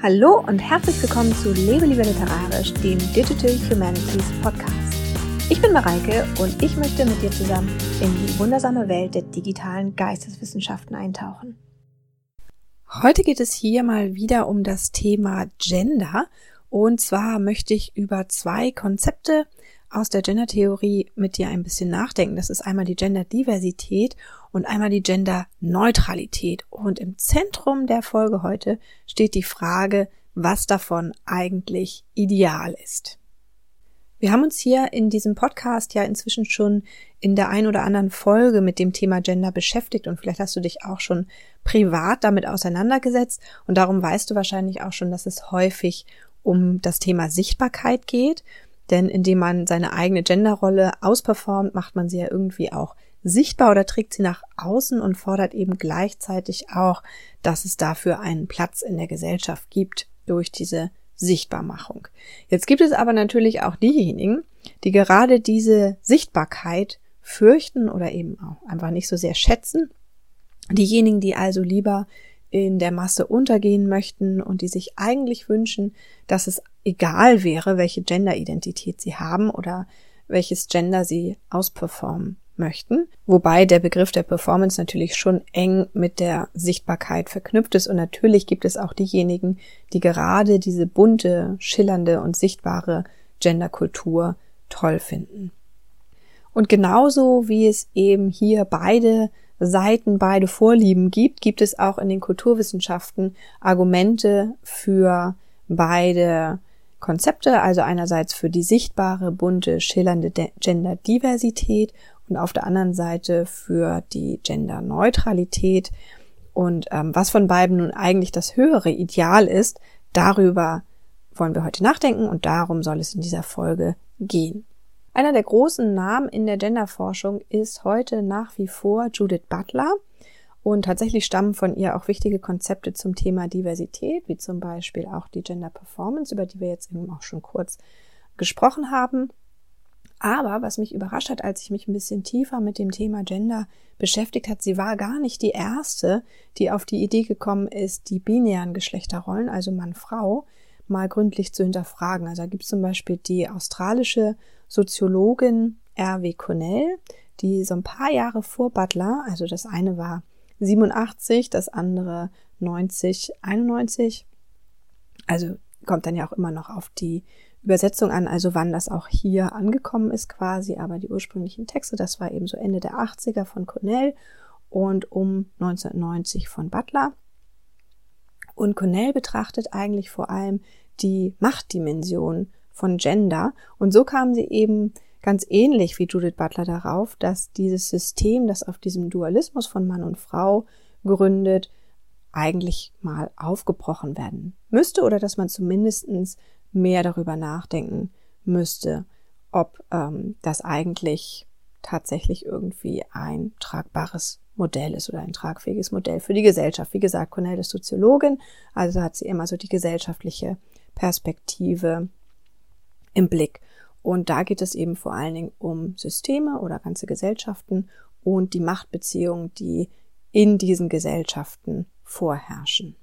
Hallo und herzlich willkommen zu Lebe lieber literarisch, dem Digital Humanities Podcast. Ich bin Mareike und ich möchte mit dir zusammen in die wundersame Welt der digitalen Geisteswissenschaften eintauchen. Heute geht es hier mal wieder um das Thema Gender und zwar möchte ich über zwei Konzepte aus der Gender-Theorie mit dir ein bisschen nachdenken. Das ist einmal die Gender-Diversität und einmal die Gender-Neutralität. Und im Zentrum der Folge heute steht die Frage, was davon eigentlich ideal ist. Wir haben uns hier in diesem Podcast ja inzwischen schon in der ein oder anderen Folge mit dem Thema Gender beschäftigt und vielleicht hast du dich auch schon privat damit auseinandergesetzt und darum weißt du wahrscheinlich auch schon, dass es häufig um das Thema Sichtbarkeit geht, denn indem man seine eigene Genderrolle ausperformt, macht man sie ja irgendwie auch sichtbar oder trägt sie nach außen und fordert eben gleichzeitig auch, dass es dafür einen Platz in der Gesellschaft gibt durch diese Sichtbarmachung. Jetzt gibt es aber natürlich auch diejenigen, die gerade diese Sichtbarkeit fürchten oder eben auch einfach nicht so sehr schätzen. Diejenigen, die also lieber in der Masse untergehen möchten und die sich eigentlich wünschen, dass es egal wäre, welche Genderidentität sie haben oder welches Gender sie ausperformen möchten. Wobei der Begriff der Performance natürlich schon eng mit der Sichtbarkeit verknüpft ist und natürlich gibt es auch diejenigen, die gerade diese bunte, schillernde und sichtbare Genderkultur toll finden. Und genauso wie es eben hier beide Seiten, beide Vorlieben gibt, gibt es auch in den Kulturwissenschaften Argumente für beide Konzepte, also einerseits für die sichtbare, bunte, schillernde Genderdiversität und auf der anderen Seite für die Genderneutralität. Und ähm, was von beiden nun eigentlich das höhere Ideal ist, darüber wollen wir heute nachdenken und darum soll es in dieser Folge gehen. Einer der großen Namen in der Genderforschung ist heute nach wie vor Judith Butler. Und tatsächlich stammen von ihr auch wichtige Konzepte zum Thema Diversität, wie zum Beispiel auch die Gender Performance, über die wir jetzt eben auch schon kurz gesprochen haben. Aber was mich überrascht hat, als ich mich ein bisschen tiefer mit dem Thema Gender beschäftigt hat, sie war gar nicht die erste, die auf die Idee gekommen ist, die binären Geschlechterrollen, also Mann-Frau, mal gründlich zu hinterfragen. Also da gibt es zum Beispiel die australische Soziologin R.W. Connell, die so ein paar Jahre vor Butler, also das eine war 87, das andere 90, 91, also kommt dann ja auch immer noch auf die Übersetzung an, also wann das auch hier angekommen ist quasi, aber die ursprünglichen Texte, das war eben so Ende der 80er von Cornell und um 1990 von Butler. Und Cornell betrachtet eigentlich vor allem die Machtdimension von Gender und so kamen sie eben ganz ähnlich wie Judith Butler darauf, dass dieses System, das auf diesem Dualismus von Mann und Frau gründet, eigentlich mal aufgebrochen werden müsste oder dass man zumindestens mehr darüber nachdenken müsste, ob ähm, das eigentlich tatsächlich irgendwie ein tragbares Modell ist oder ein tragfähiges Modell für die Gesellschaft. Wie gesagt, Cornell ist Soziologin, also hat sie immer so die gesellschaftliche Perspektive im Blick. Und da geht es eben vor allen Dingen um Systeme oder ganze Gesellschaften und die Machtbeziehungen, die in diesen Gesellschaften vorherrschen.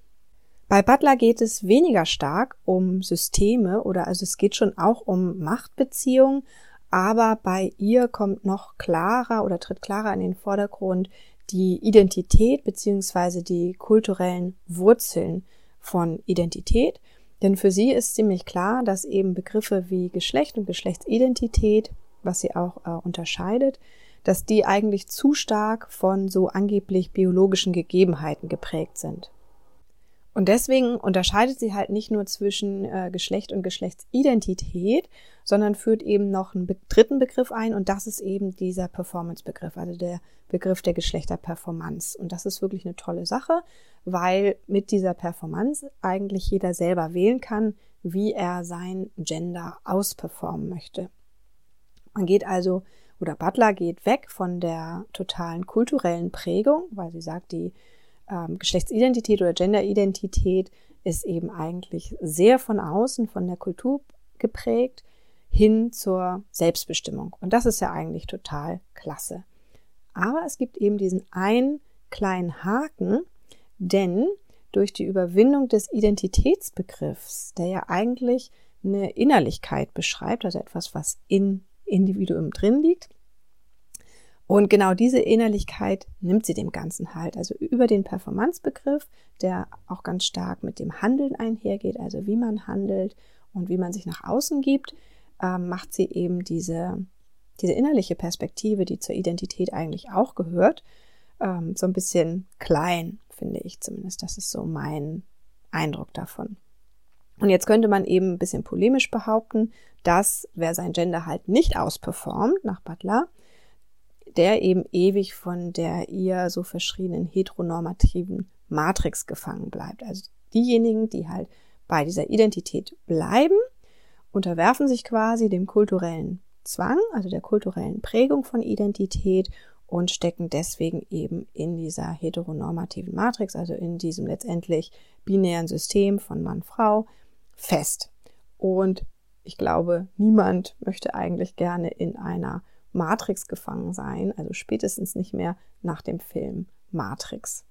Bei Butler geht es weniger stark um Systeme oder also es geht schon auch um Machtbeziehungen, aber bei ihr kommt noch klarer oder tritt klarer in den Vordergrund die Identität beziehungsweise die kulturellen Wurzeln von Identität. Denn für sie ist ziemlich klar, dass eben Begriffe wie Geschlecht und Geschlechtsidentität, was sie auch äh, unterscheidet, dass die eigentlich zu stark von so angeblich biologischen Gegebenheiten geprägt sind. Und deswegen unterscheidet sie halt nicht nur zwischen äh, Geschlecht und Geschlechtsidentität, sondern führt eben noch einen be dritten Begriff ein und das ist eben dieser Performance-Begriff, also der Begriff der Geschlechterperformance. Und das ist wirklich eine tolle Sache, weil mit dieser Performance eigentlich jeder selber wählen kann, wie er sein Gender ausperformen möchte. Man geht also, oder Butler geht weg von der totalen kulturellen Prägung, weil sie sagt, die ähm, Geschlechtsidentität oder Genderidentität ist eben eigentlich sehr von außen, von der Kultur geprägt, hin zur Selbstbestimmung. Und das ist ja eigentlich total klasse. Aber es gibt eben diesen einen kleinen Haken, denn durch die Überwindung des Identitätsbegriffs, der ja eigentlich eine Innerlichkeit beschreibt, also etwas, was in Individuum drin liegt. Und genau diese Innerlichkeit nimmt sie dem Ganzen halt. Also über den Performance-Begriff, der auch ganz stark mit dem Handeln einhergeht, also wie man handelt und wie man sich nach außen gibt, äh, macht sie eben diese, diese innerliche Perspektive, die zur Identität eigentlich auch gehört, ähm, so ein bisschen klein, finde ich zumindest. Das ist so mein Eindruck davon. Und jetzt könnte man eben ein bisschen polemisch behaupten, dass wer sein Gender halt nicht ausperformt nach Butler, der eben ewig von der ihr so verschriebenen heteronormativen Matrix gefangen bleibt. Also diejenigen, die halt bei dieser Identität bleiben, unterwerfen sich quasi dem kulturellen Zwang, also der kulturellen Prägung von Identität und stecken deswegen eben in dieser heteronormativen Matrix, also in diesem letztendlich binären System von Mann-Frau fest. Und ich glaube, niemand möchte eigentlich gerne in einer Matrix gefangen sein, also spätestens nicht mehr nach dem Film Matrix.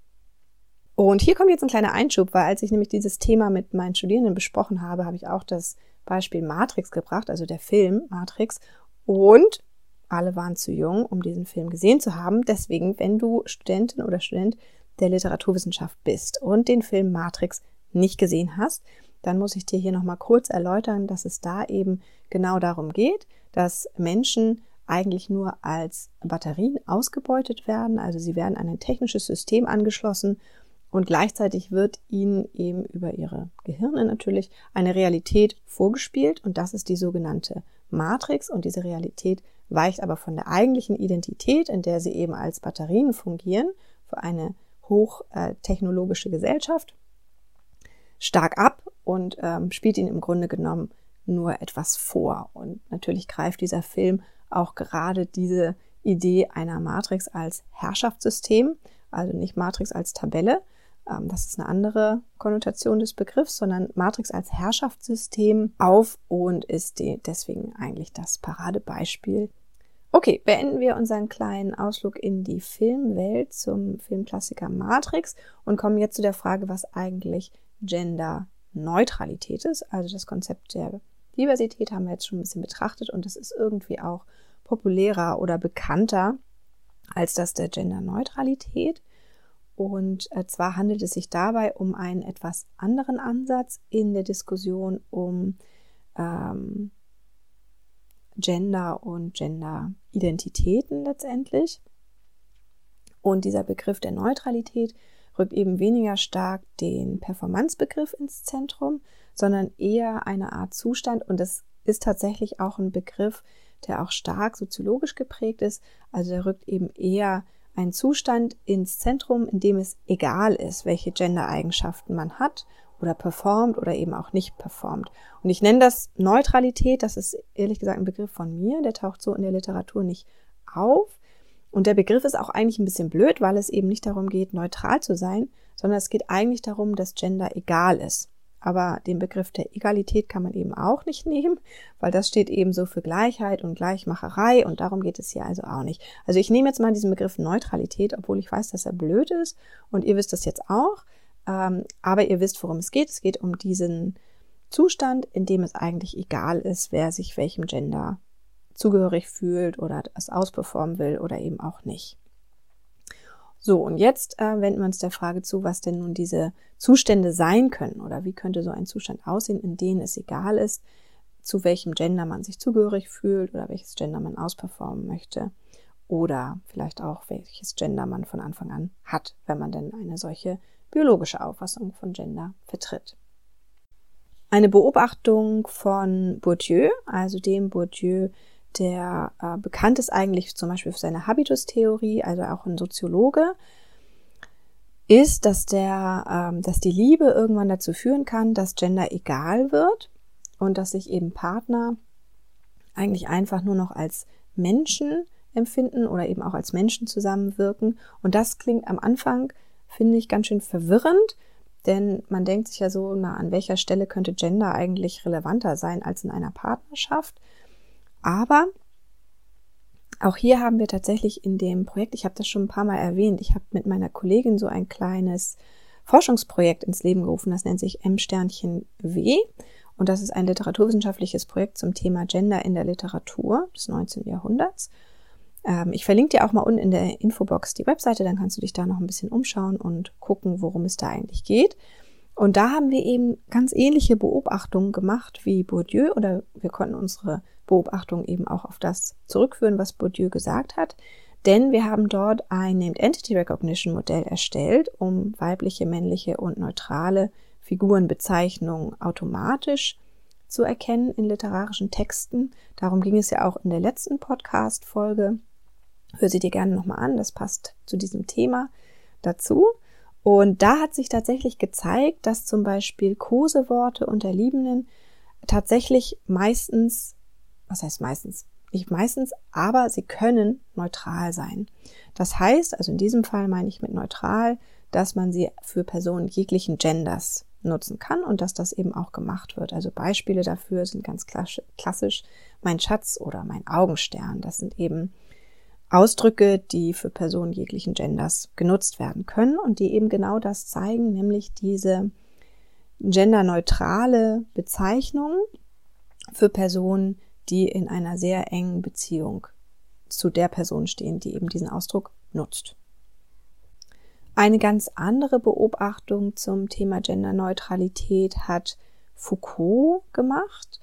Und hier kommt jetzt ein kleiner Einschub, weil als ich nämlich dieses Thema mit meinen Studierenden besprochen habe, habe ich auch das Beispiel Matrix gebracht, also der Film Matrix. Und alle waren zu jung, um diesen Film gesehen zu haben. Deswegen, wenn du Studentin oder Student der Literaturwissenschaft bist und den Film Matrix nicht gesehen hast, dann muss ich dir hier nochmal kurz erläutern, dass es da eben genau darum geht, dass Menschen eigentlich nur als Batterien ausgebeutet werden. Also sie werden an ein technisches System angeschlossen und gleichzeitig wird ihnen eben über ihre Gehirne natürlich eine Realität vorgespielt und das ist die sogenannte Matrix und diese Realität weicht aber von der eigentlichen Identität, in der sie eben als Batterien fungieren, für eine hochtechnologische Gesellschaft, stark ab und ähm, spielt ihnen im Grunde genommen nur etwas vor. Und natürlich greift dieser Film auch gerade diese Idee einer Matrix als Herrschaftssystem, also nicht Matrix als Tabelle, ähm, das ist eine andere Konnotation des Begriffs, sondern Matrix als Herrschaftssystem auf und ist deswegen eigentlich das Paradebeispiel. Okay, beenden wir unseren kleinen Ausflug in die Filmwelt zum Filmklassiker Matrix und kommen jetzt zu der Frage, was eigentlich Genderneutralität ist. Also das Konzept der Diversität haben wir jetzt schon ein bisschen betrachtet und das ist irgendwie auch populärer oder bekannter als das der Genderneutralität. Und äh, zwar handelt es sich dabei um einen etwas anderen Ansatz in der Diskussion um ähm, Gender und Gender-Identitäten letztendlich. Und dieser Begriff der Neutralität rückt eben weniger stark den Performance-Begriff ins Zentrum, sondern eher eine Art Zustand. Und das ist tatsächlich auch ein Begriff, der auch stark soziologisch geprägt ist. Also der rückt eben eher einen Zustand ins Zentrum, in dem es egal ist, welche Gender-Eigenschaften man hat oder performt oder eben auch nicht performt. Und ich nenne das Neutralität, das ist ehrlich gesagt ein Begriff von mir, der taucht so in der Literatur nicht auf. Und der Begriff ist auch eigentlich ein bisschen blöd, weil es eben nicht darum geht, neutral zu sein, sondern es geht eigentlich darum, dass Gender egal ist. Aber den Begriff der Egalität kann man eben auch nicht nehmen, weil das steht eben so für Gleichheit und Gleichmacherei und darum geht es hier also auch nicht. Also ich nehme jetzt mal diesen Begriff Neutralität, obwohl ich weiß, dass er blöd ist und ihr wisst das jetzt auch, ähm, aber ihr wisst, worum es geht. Es geht um diesen Zustand, in dem es eigentlich egal ist, wer sich welchem Gender zugehörig fühlt oder es ausperformen will oder eben auch nicht. So, und jetzt äh, wenden wir uns der Frage zu, was denn nun diese Zustände sein können oder wie könnte so ein Zustand aussehen, in dem es egal ist, zu welchem Gender man sich zugehörig fühlt oder welches Gender man ausperformen möchte oder vielleicht auch welches Gender man von Anfang an hat, wenn man denn eine solche biologische Auffassung von Gender vertritt. Eine Beobachtung von Bourdieu, also dem Bourdieu, der äh, bekannt ist eigentlich zum Beispiel für seine Habitustheorie, also auch ein Soziologe, ist, dass der, ähm, dass die Liebe irgendwann dazu führen kann, dass Gender egal wird und dass sich eben Partner eigentlich einfach nur noch als Menschen empfinden oder eben auch als Menschen zusammenwirken. Und das klingt am Anfang, finde ich, ganz schön verwirrend, denn man denkt sich ja so, na, an welcher Stelle könnte Gender eigentlich relevanter sein als in einer Partnerschaft? Aber auch hier haben wir tatsächlich in dem Projekt, ich habe das schon ein paar Mal erwähnt, ich habe mit meiner Kollegin so ein kleines Forschungsprojekt ins Leben gerufen, das nennt sich M-Sternchen W. Und das ist ein literaturwissenschaftliches Projekt zum Thema Gender in der Literatur des 19. Jahrhunderts. Ähm, ich verlinke dir auch mal unten in der Infobox die Webseite, dann kannst du dich da noch ein bisschen umschauen und gucken, worum es da eigentlich geht. Und da haben wir eben ganz ähnliche Beobachtungen gemacht wie Bourdieu oder wir konnten unsere Beobachtung eben auch auf das zurückführen, was Bourdieu gesagt hat. Denn wir haben dort ein Named Entity Recognition Modell erstellt, um weibliche, männliche und neutrale Figurenbezeichnungen automatisch zu erkennen in literarischen Texten. Darum ging es ja auch in der letzten Podcast-Folge. Hör sie dir gerne nochmal an, das passt zu diesem Thema dazu. Und da hat sich tatsächlich gezeigt, dass zum Beispiel Koseworte unter Liebenden tatsächlich meistens, was heißt meistens, nicht meistens, aber sie können neutral sein. Das heißt, also in diesem Fall meine ich mit neutral, dass man sie für Personen jeglichen Genders nutzen kann und dass das eben auch gemacht wird. Also Beispiele dafür sind ganz klassisch mein Schatz oder mein Augenstern. Das sind eben Ausdrücke, die für Personen jeglichen Genders genutzt werden können und die eben genau das zeigen, nämlich diese genderneutrale Bezeichnung für Personen, die in einer sehr engen Beziehung zu der Person stehen, die eben diesen Ausdruck nutzt. Eine ganz andere Beobachtung zum Thema Genderneutralität hat Foucault gemacht.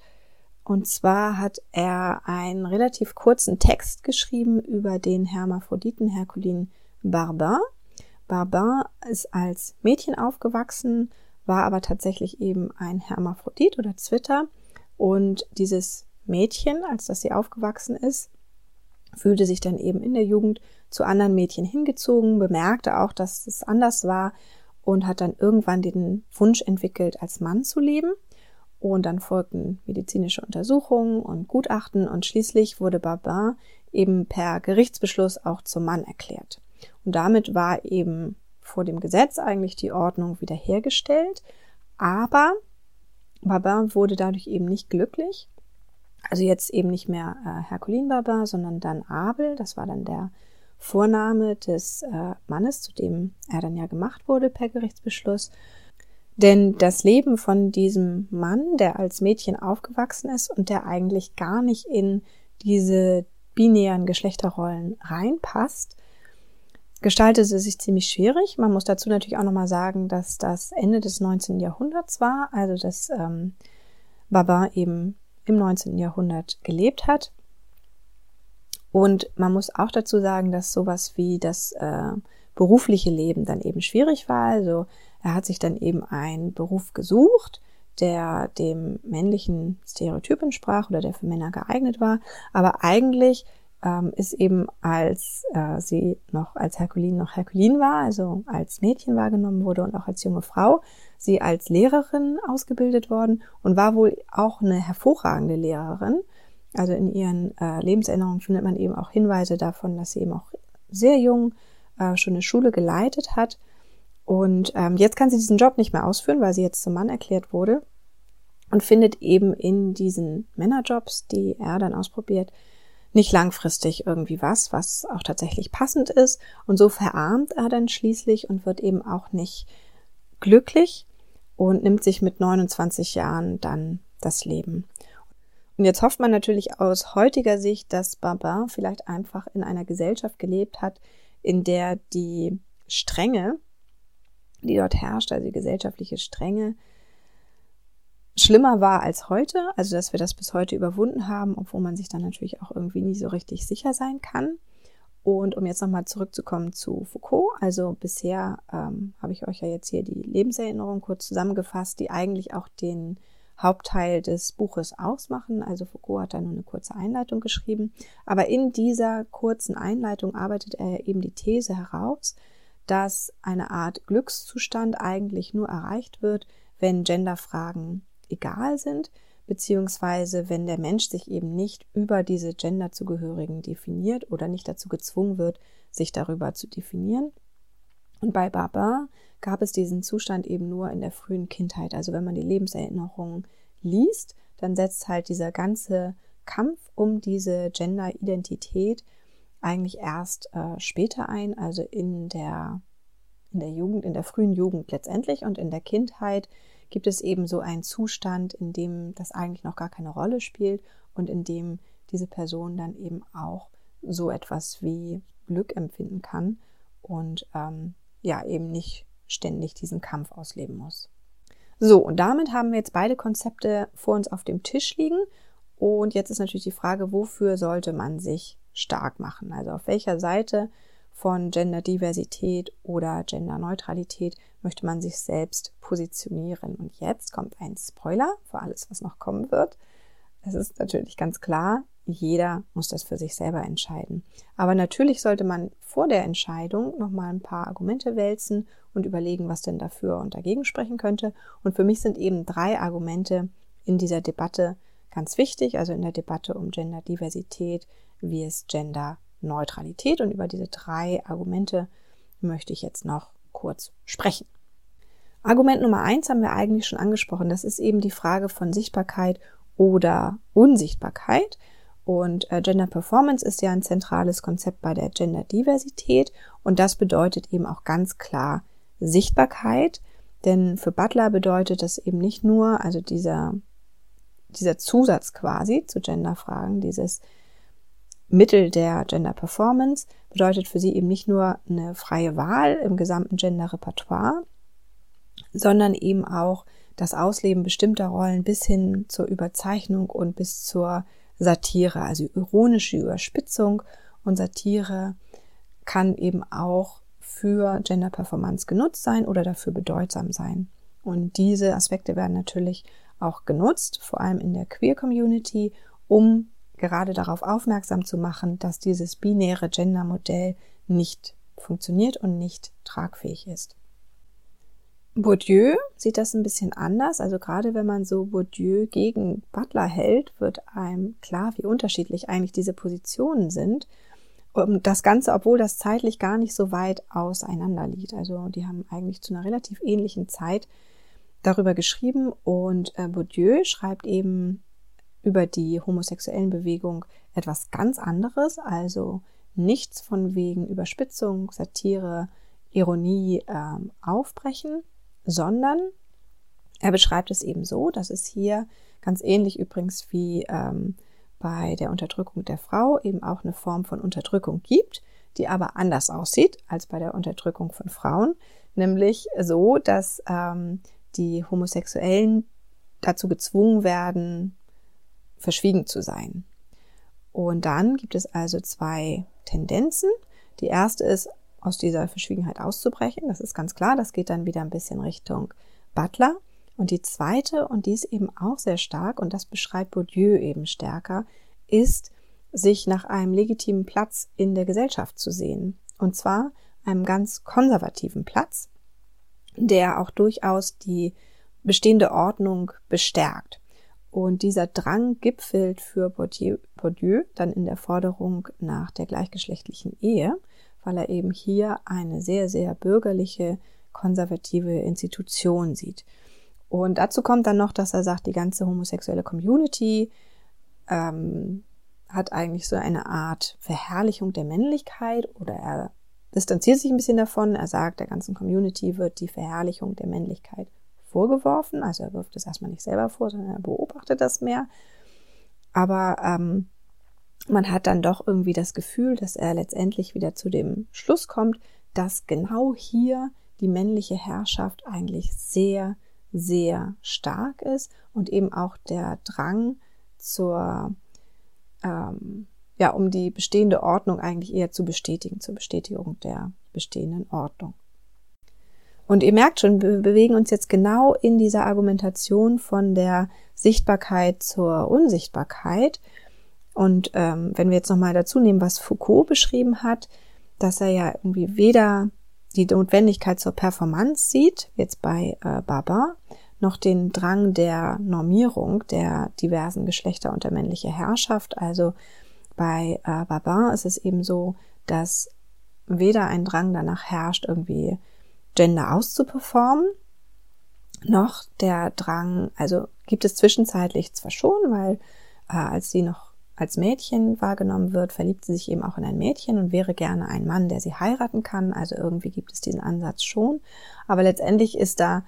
Und zwar hat er einen relativ kurzen Text geschrieben über den Hermaphroditen Herculin Barbin. Barbin ist als Mädchen aufgewachsen, war aber tatsächlich eben ein Hermaphrodit oder Zwitter. Und dieses Mädchen, als dass sie aufgewachsen ist, fühlte sich dann eben in der Jugend zu anderen Mädchen hingezogen, bemerkte auch, dass es anders war und hat dann irgendwann den Wunsch entwickelt, als Mann zu leben. Und dann folgten medizinische Untersuchungen und Gutachten und schließlich wurde Babin eben per Gerichtsbeschluss auch zum Mann erklärt. Und damit war eben vor dem Gesetz eigentlich die Ordnung wiederhergestellt. Aber Babin wurde dadurch eben nicht glücklich also jetzt eben nicht mehr äh, Herculin Barbar, sondern dann Abel. Das war dann der Vorname des äh, Mannes, zu dem er dann ja gemacht wurde per Gerichtsbeschluss. Denn das Leben von diesem Mann, der als Mädchen aufgewachsen ist und der eigentlich gar nicht in diese binären Geschlechterrollen reinpasst, gestaltete sich ziemlich schwierig. Man muss dazu natürlich auch nochmal sagen, dass das Ende des 19. Jahrhunderts war, also dass ähm, Baba eben im 19. Jahrhundert gelebt hat. Und man muss auch dazu sagen, dass sowas wie das äh, berufliche Leben dann eben schwierig war. Also er hat sich dann eben einen Beruf gesucht, der dem männlichen Stereotyp entsprach oder der für Männer geeignet war. Aber eigentlich ähm, ist eben, als äh, sie noch als Herkulin noch Herkulin war, also als Mädchen wahrgenommen wurde und auch als junge Frau, sie als Lehrerin ausgebildet worden und war wohl auch eine hervorragende Lehrerin. Also in ihren äh, Lebenserinnerungen findet man eben auch Hinweise davon, dass sie eben auch sehr jung äh, schon eine Schule geleitet hat. Und ähm, jetzt kann sie diesen Job nicht mehr ausführen, weil sie jetzt zum Mann erklärt wurde und findet eben in diesen Männerjobs, die er dann ausprobiert, nicht langfristig irgendwie was, was auch tatsächlich passend ist. Und so verarmt er dann schließlich und wird eben auch nicht glücklich und nimmt sich mit 29 Jahren dann das Leben. Und jetzt hofft man natürlich aus heutiger Sicht, dass Babin vielleicht einfach in einer Gesellschaft gelebt hat, in der die Strenge, die dort herrscht, also die gesellschaftliche Strenge, schlimmer war als heute, also dass wir das bis heute überwunden haben, obwohl man sich dann natürlich auch irgendwie nie so richtig sicher sein kann. Und um jetzt nochmal zurückzukommen zu Foucault, also bisher ähm, habe ich euch ja jetzt hier die Lebenserinnerung kurz zusammengefasst, die eigentlich auch den Hauptteil des Buches ausmachen. Also Foucault hat da nur eine kurze Einleitung geschrieben. Aber in dieser kurzen Einleitung arbeitet er eben die These heraus, dass eine Art Glückszustand eigentlich nur erreicht wird, wenn Genderfragen egal sind, beziehungsweise wenn der Mensch sich eben nicht über diese Genderzugehörigen definiert oder nicht dazu gezwungen wird, sich darüber zu definieren. Und bei Barbin gab es diesen Zustand eben nur in der frühen Kindheit. Also wenn man die Lebenserinnerungen liest, dann setzt halt dieser ganze Kampf um diese Gender-Identität eigentlich erst äh, später ein, also in der in der Jugend, in der frühen Jugend letztendlich und in der Kindheit gibt es eben so einen Zustand, in dem das eigentlich noch gar keine Rolle spielt und in dem diese Person dann eben auch so etwas wie Glück empfinden kann und ähm, ja eben nicht ständig diesen Kampf ausleben muss. So, und damit haben wir jetzt beide Konzepte vor uns auf dem Tisch liegen. Und jetzt ist natürlich die Frage, wofür sollte man sich stark machen? Also auf welcher Seite von Genderdiversität oder Genderneutralität möchte man sich selbst positionieren? Und jetzt kommt ein Spoiler für alles, was noch kommen wird. Es ist natürlich ganz klar, jeder muss das für sich selber entscheiden. Aber natürlich sollte man vor der Entscheidung nochmal ein paar Argumente wälzen und überlegen, was denn dafür und dagegen sprechen könnte. Und für mich sind eben drei Argumente in dieser Debatte ganz wichtig, also in der Debatte um Genderdiversität, wie es Genderneutralität. Und über diese drei Argumente möchte ich jetzt noch kurz sprechen. Argument Nummer eins haben wir eigentlich schon angesprochen. Das ist eben die Frage von Sichtbarkeit oder Unsichtbarkeit. Und äh, Gender Performance ist ja ein zentrales Konzept bei der Genderdiversität und das bedeutet eben auch ganz klar Sichtbarkeit, denn für Butler bedeutet das eben nicht nur, also dieser, dieser Zusatz quasi zu Genderfragen, dieses Mittel der Gender Performance bedeutet für sie eben nicht nur eine freie Wahl im gesamten Gender-Repertoire, sondern eben auch das Ausleben bestimmter Rollen bis hin zur Überzeichnung und bis zur Satire, also ironische Überspitzung und Satire kann eben auch für Gender Performance genutzt sein oder dafür bedeutsam sein. Und diese Aspekte werden natürlich auch genutzt, vor allem in der Queer Community, um gerade darauf aufmerksam zu machen, dass dieses binäre Gender-Modell nicht funktioniert und nicht tragfähig ist. Bourdieu sieht das ein bisschen anders. Also gerade wenn man so Bourdieu gegen Butler hält, wird einem klar, wie unterschiedlich eigentlich diese Positionen sind. Und das Ganze, obwohl das zeitlich gar nicht so weit auseinander liegt. Also die haben eigentlich zu einer relativ ähnlichen Zeit darüber geschrieben und äh, Bourdieu schreibt eben über die homosexuellen Bewegung etwas ganz anderes, also nichts von wegen Überspitzung, Satire, Ironie ähm, aufbrechen, sondern er beschreibt es eben so, dass es hier ganz ähnlich übrigens wie ähm, bei der Unterdrückung der Frau eben auch eine Form von Unterdrückung gibt, die aber anders aussieht als bei der Unterdrückung von Frauen, nämlich so, dass ähm, die Homosexuellen dazu gezwungen werden, verschwiegen zu sein. Und dann gibt es also zwei Tendenzen. Die erste ist, aus dieser Verschwiegenheit auszubrechen. Das ist ganz klar. Das geht dann wieder ein bisschen Richtung Butler. Und die zweite, und die ist eben auch sehr stark, und das beschreibt Bourdieu eben stärker, ist, sich nach einem legitimen Platz in der Gesellschaft zu sehen. Und zwar einem ganz konservativen Platz, der auch durchaus die bestehende Ordnung bestärkt. Und dieser Drang gipfelt für Bourdieu, Bourdieu dann in der Forderung nach der gleichgeschlechtlichen Ehe weil er eben hier eine sehr, sehr bürgerliche, konservative Institution sieht. Und dazu kommt dann noch, dass er sagt, die ganze homosexuelle Community ähm, hat eigentlich so eine Art Verherrlichung der Männlichkeit oder er distanziert sich ein bisschen davon. Er sagt, der ganzen Community wird die Verherrlichung der Männlichkeit vorgeworfen. Also er wirft es erstmal nicht selber vor, sondern er beobachtet das mehr. Aber ähm, man hat dann doch irgendwie das Gefühl, dass er letztendlich wieder zu dem Schluss kommt, dass genau hier die männliche Herrschaft eigentlich sehr, sehr stark ist und eben auch der Drang zur, ähm, ja, um die bestehende Ordnung eigentlich eher zu bestätigen, zur Bestätigung der bestehenden Ordnung. Und ihr merkt schon, wir bewegen uns jetzt genau in dieser Argumentation von der Sichtbarkeit zur Unsichtbarkeit. Und ähm, wenn wir jetzt nochmal dazu nehmen, was Foucault beschrieben hat, dass er ja irgendwie weder die Notwendigkeit zur Performance sieht, jetzt bei äh, Baba, noch den Drang der Normierung der diversen Geschlechter und der männliche Herrschaft. Also bei äh, Babin ist es eben so, dass weder ein Drang danach herrscht, irgendwie Gender auszuperformen, noch der Drang, also gibt es zwischenzeitlich zwar schon, weil äh, als sie noch als Mädchen wahrgenommen wird, verliebt sie sich eben auch in ein Mädchen und wäre gerne ein Mann, der sie heiraten kann. Also irgendwie gibt es diesen Ansatz schon. Aber letztendlich ist da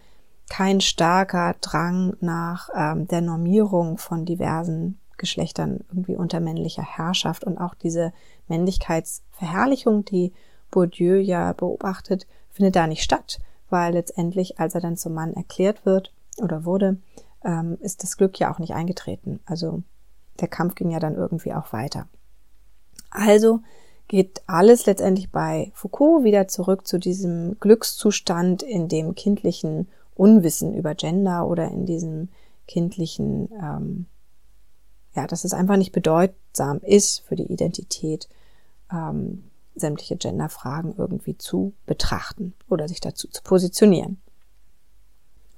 kein starker Drang nach ähm, der Normierung von diversen Geschlechtern irgendwie unter männlicher Herrschaft und auch diese Männlichkeitsverherrlichung, die Bourdieu ja beobachtet, findet da nicht statt, weil letztendlich, als er dann zum Mann erklärt wird oder wurde, ähm, ist das Glück ja auch nicht eingetreten. Also der Kampf ging ja dann irgendwie auch weiter. Also geht alles letztendlich bei Foucault wieder zurück zu diesem Glückszustand in dem kindlichen Unwissen über Gender oder in diesem kindlichen, ähm, ja, dass es einfach nicht bedeutsam ist für die Identität, ähm, sämtliche Genderfragen irgendwie zu betrachten oder sich dazu zu positionieren.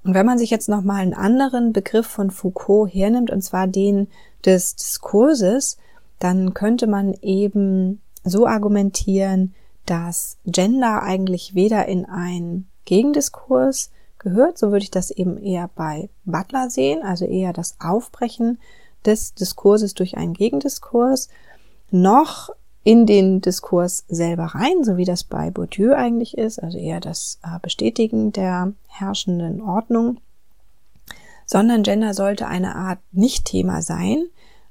Und wenn man sich jetzt nochmal einen anderen Begriff von Foucault hernimmt, und zwar den des Diskurses, dann könnte man eben so argumentieren, dass Gender eigentlich weder in einen Gegendiskurs gehört, so würde ich das eben eher bei Butler sehen, also eher das Aufbrechen des Diskurses durch einen Gegendiskurs, noch in den Diskurs selber rein, so wie das bei Bourdieu eigentlich ist, also eher das äh, Bestätigen der herrschenden Ordnung, sondern Gender sollte eine Art Nicht-Thema sein,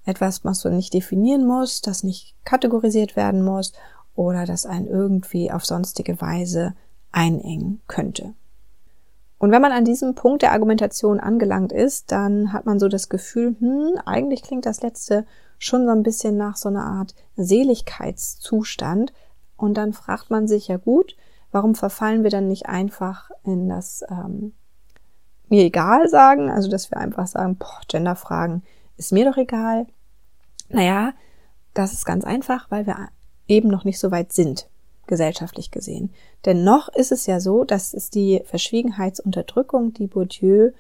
etwas, was man nicht definieren muss, das nicht kategorisiert werden muss oder das einen irgendwie auf sonstige Weise einengen könnte. Und wenn man an diesem Punkt der Argumentation angelangt ist, dann hat man so das Gefühl, hm, eigentlich klingt das letzte schon so ein bisschen nach so einer Art Seligkeitszustand. Und dann fragt man sich ja gut, warum verfallen wir dann nicht einfach in das ähm, mir egal sagen, also dass wir einfach sagen, boah, Genderfragen ist mir doch egal. Naja, das ist ganz einfach, weil wir eben noch nicht so weit sind, gesellschaftlich gesehen. Denn noch ist es ja so, dass es die Verschwiegenheitsunterdrückung, die Bourdieu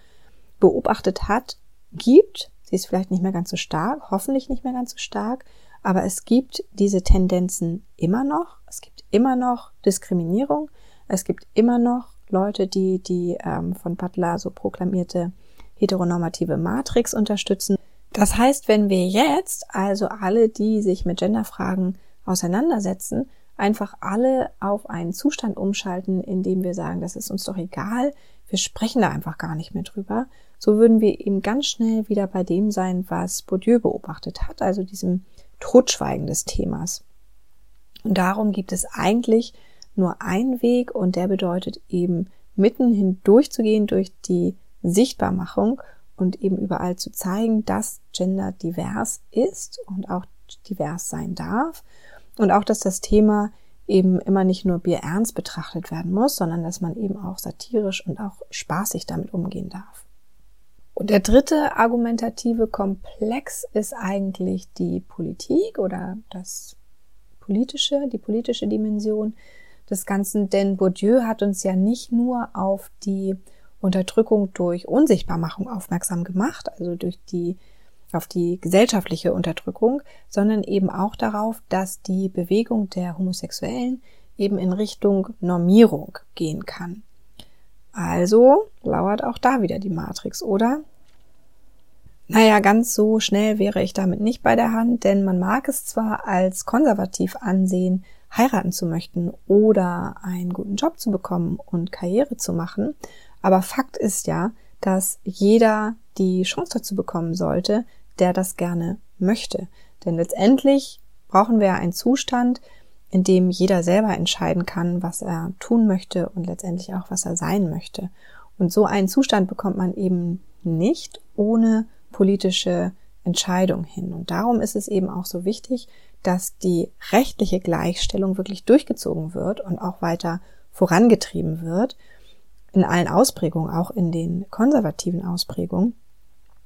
beobachtet hat, gibt Sie ist vielleicht nicht mehr ganz so stark, hoffentlich nicht mehr ganz so stark, aber es gibt diese Tendenzen immer noch. Es gibt immer noch Diskriminierung. Es gibt immer noch Leute, die die ähm, von Butler so proklamierte heteronormative Matrix unterstützen. Das heißt, wenn wir jetzt also alle, die sich mit Genderfragen auseinandersetzen, einfach alle auf einen Zustand umschalten, in dem wir sagen, das ist uns doch egal, wir sprechen da einfach gar nicht mehr drüber, so würden wir eben ganz schnell wieder bei dem sein, was Bourdieu beobachtet hat, also diesem Totschweigen des Themas. Und darum gibt es eigentlich nur einen Weg und der bedeutet eben mitten hindurchzugehen durch die Sichtbarmachung und eben überall zu zeigen, dass Gender divers ist und auch divers sein darf und auch, dass das Thema eben immer nicht nur bierernst betrachtet werden muss, sondern dass man eben auch satirisch und auch spaßig damit umgehen darf. Und der dritte argumentative Komplex ist eigentlich die Politik oder das politische, die politische Dimension des Ganzen, denn Bourdieu hat uns ja nicht nur auf die Unterdrückung durch Unsichtbarmachung aufmerksam gemacht, also durch die auf die gesellschaftliche Unterdrückung, sondern eben auch darauf, dass die Bewegung der Homosexuellen eben in Richtung Normierung gehen kann. Also lauert auch da wieder die Matrix, oder? Naja, ganz so schnell wäre ich damit nicht bei der Hand, denn man mag es zwar als konservativ ansehen, heiraten zu möchten oder einen guten Job zu bekommen und Karriere zu machen, aber Fakt ist ja, dass jeder die Chance dazu bekommen sollte, der das gerne möchte. Denn letztendlich brauchen wir einen Zustand, in dem jeder selber entscheiden kann, was er tun möchte und letztendlich auch, was er sein möchte. Und so einen Zustand bekommt man eben nicht ohne politische Entscheidung hin. Und darum ist es eben auch so wichtig, dass die rechtliche Gleichstellung wirklich durchgezogen wird und auch weiter vorangetrieben wird, in allen Ausprägungen, auch in den konservativen Ausprägungen.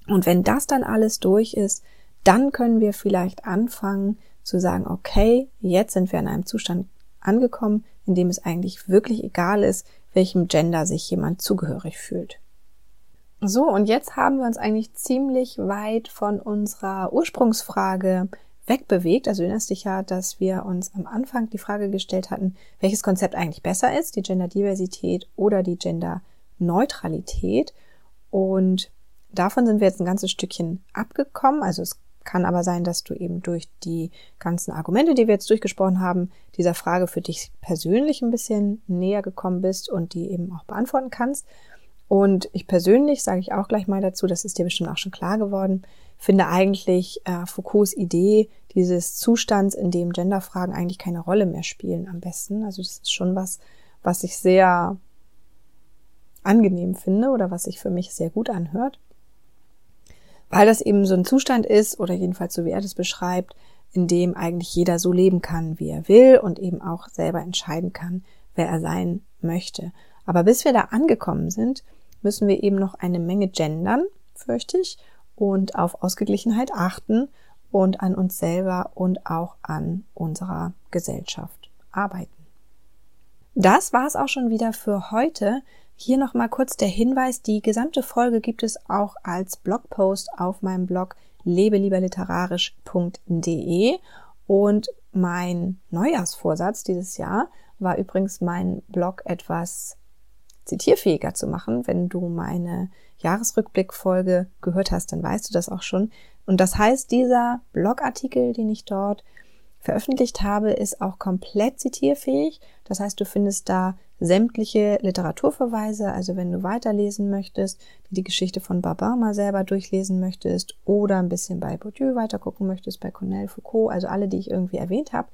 Und wenn das dann alles durch ist, dann können wir vielleicht anfangen zu sagen, okay, jetzt sind wir in einem Zustand angekommen, in dem es eigentlich wirklich egal ist, welchem Gender sich jemand zugehörig fühlt. So, und jetzt haben wir uns eigentlich ziemlich weit von unserer Ursprungsfrage wegbewegt. Also erinnerst dich ja, dass wir uns am Anfang die Frage gestellt hatten, welches Konzept eigentlich besser ist, die Genderdiversität oder die Genderneutralität. Und davon sind wir jetzt ein ganzes Stückchen abgekommen. Also es Kann aber sein, dass du eben durch die ganzen Argumente, die wir jetzt durchgesprochen haben, dieser Frage für dich persönlich ein bisschen näher gekommen bist und die eben auch beantworten kannst. Und ich persönlich, sage ich auch gleich mal dazu, das ist dir bestimmt auch schon klar geworden, finde eigentlich äh, Foucaults Idee dieses Zustands, in dem Genderfragen eigentlich keine Rolle mehr spielen, am besten. Also das ist schon was, was ich sehr angenehm finde oder was sich für mich sehr gut anhört weil das eben so ein Zustand ist, oder jedenfalls so wie er das beschreibt, in dem eigentlich jeder so leben kann, wie er will und eben auch selber entscheiden kann, wer er sein möchte. Aber bis wir da angekommen sind, müssen wir eben noch eine Menge gendern, fürchte ich, und auf Ausgeglichenheit achten und an uns selber und auch an unserer Gesellschaft arbeiten. Das war es auch schon wieder für heute. Hier nochmal kurz der Hinweis, die gesamte Folge gibt es auch als Blogpost auf meinem Blog lebelieberliterarisch.de und mein Neujahrsvorsatz dieses Jahr war übrigens mein Blog etwas zitierfähiger zu machen. Wenn du meine Jahresrückblickfolge gehört hast, dann weißt du das auch schon. Und das heißt, dieser Blogartikel, den ich dort veröffentlicht habe, ist auch komplett zitierfähig. Das heißt, du findest da sämtliche Literaturverweise, also wenn du weiterlesen möchtest, die Geschichte von Babin mal selber durchlesen möchtest oder ein bisschen bei Bourdieu weitergucken möchtest, bei Cornel Foucault, also alle, die ich irgendwie erwähnt habe.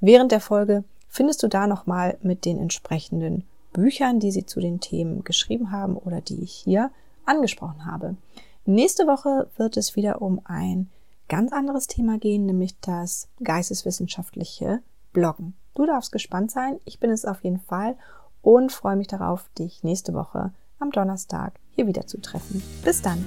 Während der Folge findest du da nochmal mit den entsprechenden Büchern, die sie zu den Themen geschrieben haben oder die ich hier angesprochen habe. Nächste Woche wird es wieder um ein ganz anderes Thema gehen, nämlich das geisteswissenschaftliche Bloggen. Du darfst gespannt sein, ich bin es auf jeden Fall und freue mich darauf, dich nächste Woche am Donnerstag hier wieder zu treffen. Bis dann!